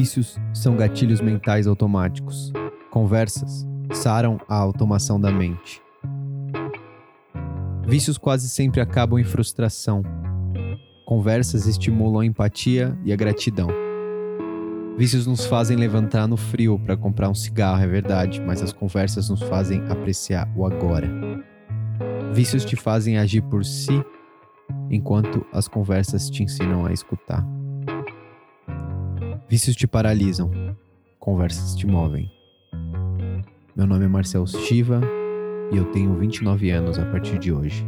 Vícios são gatilhos mentais automáticos. Conversas saram a automação da mente. Vícios quase sempre acabam em frustração. Conversas estimulam a empatia e a gratidão. Vícios nos fazem levantar no frio para comprar um cigarro, é verdade, mas as conversas nos fazem apreciar o agora. Vícios te fazem agir por si, enquanto as conversas te ensinam a escutar. Vícios te paralisam, conversas te movem. Meu nome é Marcel Shiva e eu tenho 29 anos a partir de hoje.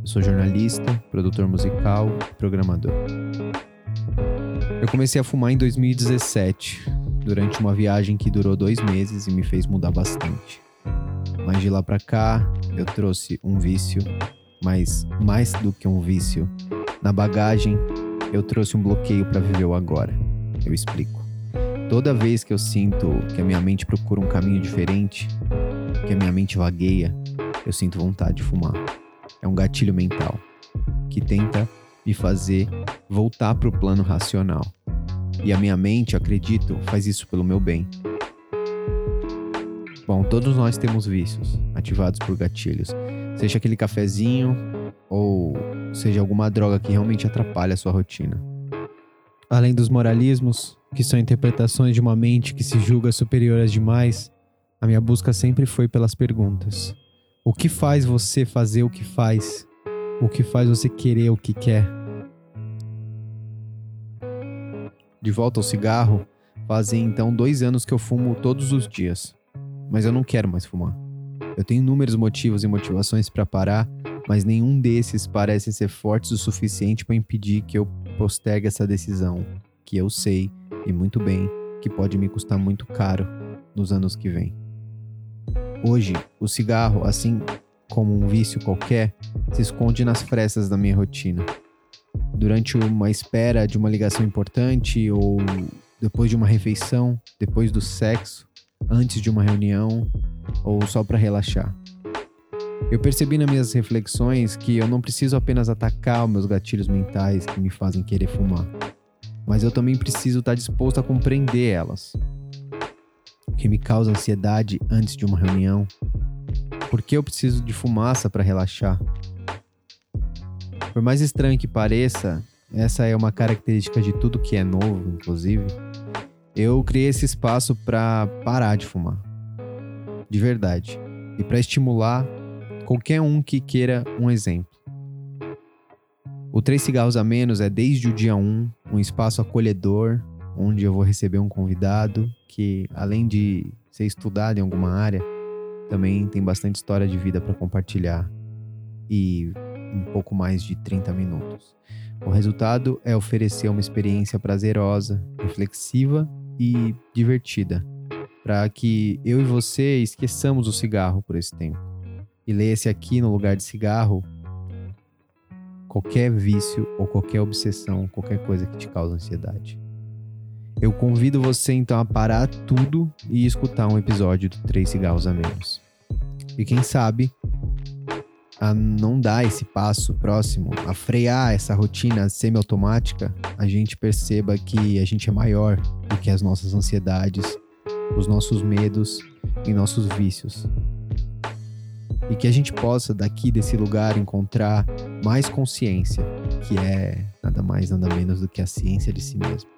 Eu sou jornalista, produtor musical e programador. Eu comecei a fumar em 2017, durante uma viagem que durou dois meses e me fez mudar bastante. Mas de lá para cá, eu trouxe um vício, mas mais do que um vício, na bagagem eu trouxe um bloqueio para viver o agora. Eu explico. Toda vez que eu sinto que a minha mente procura um caminho diferente, que a minha mente vagueia, eu sinto vontade de fumar. É um gatilho mental que tenta me fazer voltar para o plano racional. E a minha mente, acredito, faz isso pelo meu bem. Bom, todos nós temos vícios ativados por gatilhos, seja aquele cafezinho ou seja alguma droga que realmente atrapalha a sua rotina. Além dos moralismos, que são interpretações de uma mente que se julga superior às demais, a minha busca sempre foi pelas perguntas. O que faz você fazer o que faz? O que faz você querer o que quer? De volta ao cigarro, fazem então dois anos que eu fumo todos os dias. Mas eu não quero mais fumar. Eu tenho inúmeros motivos e motivações para parar, mas nenhum desses parece ser fortes o suficiente para impedir que eu postergue essa decisão, que eu sei, e muito bem, que pode me custar muito caro nos anos que vêm. Hoje, o cigarro, assim como um vício qualquer, se esconde nas frestas da minha rotina. Durante uma espera de uma ligação importante ou depois de uma refeição, depois do sexo, antes de uma reunião ou só para relaxar. Eu percebi nas minhas reflexões que eu não preciso apenas atacar os meus gatilhos mentais que me fazem querer fumar, mas eu também preciso estar disposto a compreender elas. O que me causa ansiedade antes de uma reunião? Por que eu preciso de fumaça para relaxar? Por mais estranho que pareça, essa é uma característica de tudo que é novo, inclusive. Eu criei esse espaço para parar de fumar. De verdade. E para estimular qualquer um que queira um exemplo. O Três Cigarros a Menos é desde o dia 1 um espaço acolhedor, onde eu vou receber um convidado que, além de ser estudado em alguma área, também tem bastante história de vida para compartilhar e um pouco mais de 30 minutos. O resultado é oferecer uma experiência prazerosa, reflexiva e divertida, para que eu e você esqueçamos o cigarro por esse tempo e leia-se aqui no lugar de cigarro qualquer vício ou qualquer obsessão, qualquer coisa que te cause ansiedade. Eu convido você então a parar tudo e escutar um episódio do Três Cigarros a Menos. E quem sabe, a não dar esse passo próximo, a frear essa rotina semi-automática, a gente perceba que a gente é maior do que as nossas ansiedades, os nossos medos e nossos vícios e que a gente possa daqui desse lugar encontrar mais consciência, que é nada mais nada menos do que a ciência de si mesmo.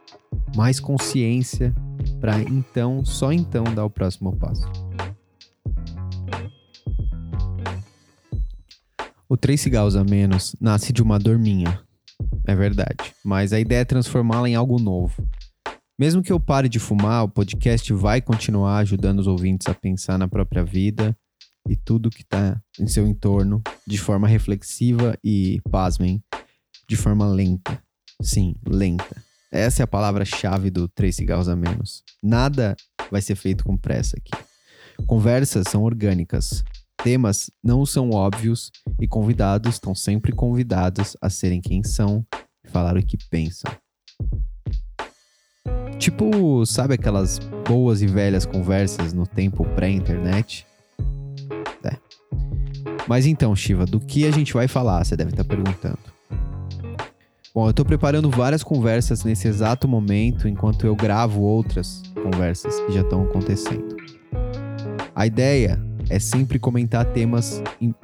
Mais consciência para então, só então dar o próximo passo. O Três Cigarros a Menos nasce de uma dor minha, é verdade, mas a ideia é transformá-la em algo novo. Mesmo que eu pare de fumar, o podcast vai continuar ajudando os ouvintes a pensar na própria vida e tudo que está em seu entorno de forma reflexiva e, pasmem, de forma lenta. Sim, lenta. Essa é a palavra-chave do Três Cigarros a Menos. Nada vai ser feito com pressa aqui. Conversas são orgânicas. Temas não são óbvios e convidados estão sempre convidados a serem quem são e falar o que pensam. Tipo, sabe aquelas boas e velhas conversas no tempo pré-internet? Mas então, Shiva, do que a gente vai falar? Você deve estar perguntando. Bom, eu tô preparando várias conversas nesse exato momento, enquanto eu gravo outras conversas que já estão acontecendo. A ideia é sempre comentar temas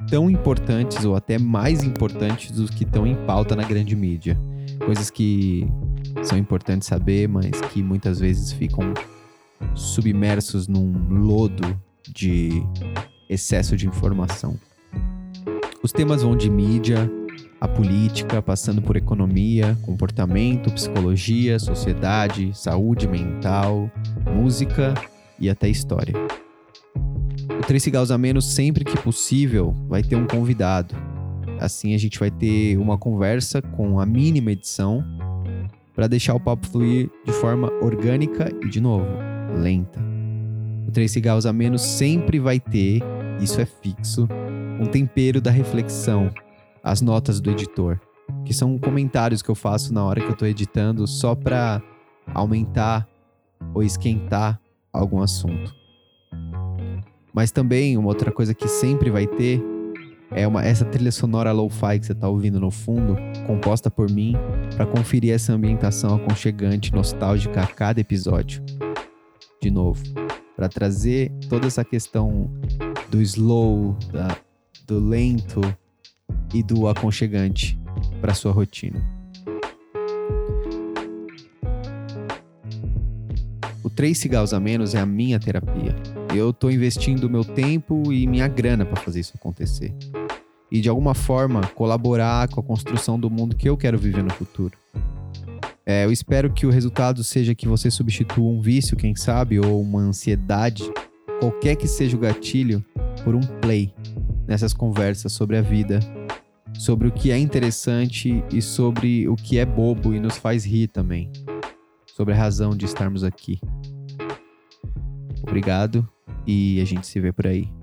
tão importantes ou até mais importantes dos que estão em pauta na grande mídia. Coisas que são importantes saber, mas que muitas vezes ficam submersos num lodo de excesso de informação. Os temas vão de mídia, a política, passando por economia, comportamento, psicologia, sociedade, saúde mental, música e até história. O Três Cigarros a Menos, sempre que possível, vai ter um convidado. Assim a gente vai ter uma conversa com a mínima edição para deixar o papo fluir de forma orgânica e, de novo, lenta. O Três Cigarros a Menos sempre vai ter, isso é fixo, um tempero da reflexão, as notas do editor, que são comentários que eu faço na hora que eu estou editando só para aumentar ou esquentar algum assunto. Mas também uma outra coisa que sempre vai ter é uma, essa trilha sonora lo-fi que você está ouvindo no fundo, composta por mim, para conferir essa ambientação aconchegante, nostálgica a cada episódio. De novo, para trazer toda essa questão do slow, da, do lento e do aconchegante para sua rotina. O três cigarros a menos é a minha terapia. Eu estou investindo meu tempo e minha grana para fazer isso acontecer. E de alguma forma colaborar com a construção do mundo que eu quero viver no futuro. É, eu espero que o resultado seja que você substitua um vício, quem sabe, ou uma ansiedade, qualquer que seja o gatilho, por um play nessas conversas sobre a vida, sobre o que é interessante e sobre o que é bobo e nos faz rir também, sobre a razão de estarmos aqui. Obrigado e a gente se vê por aí.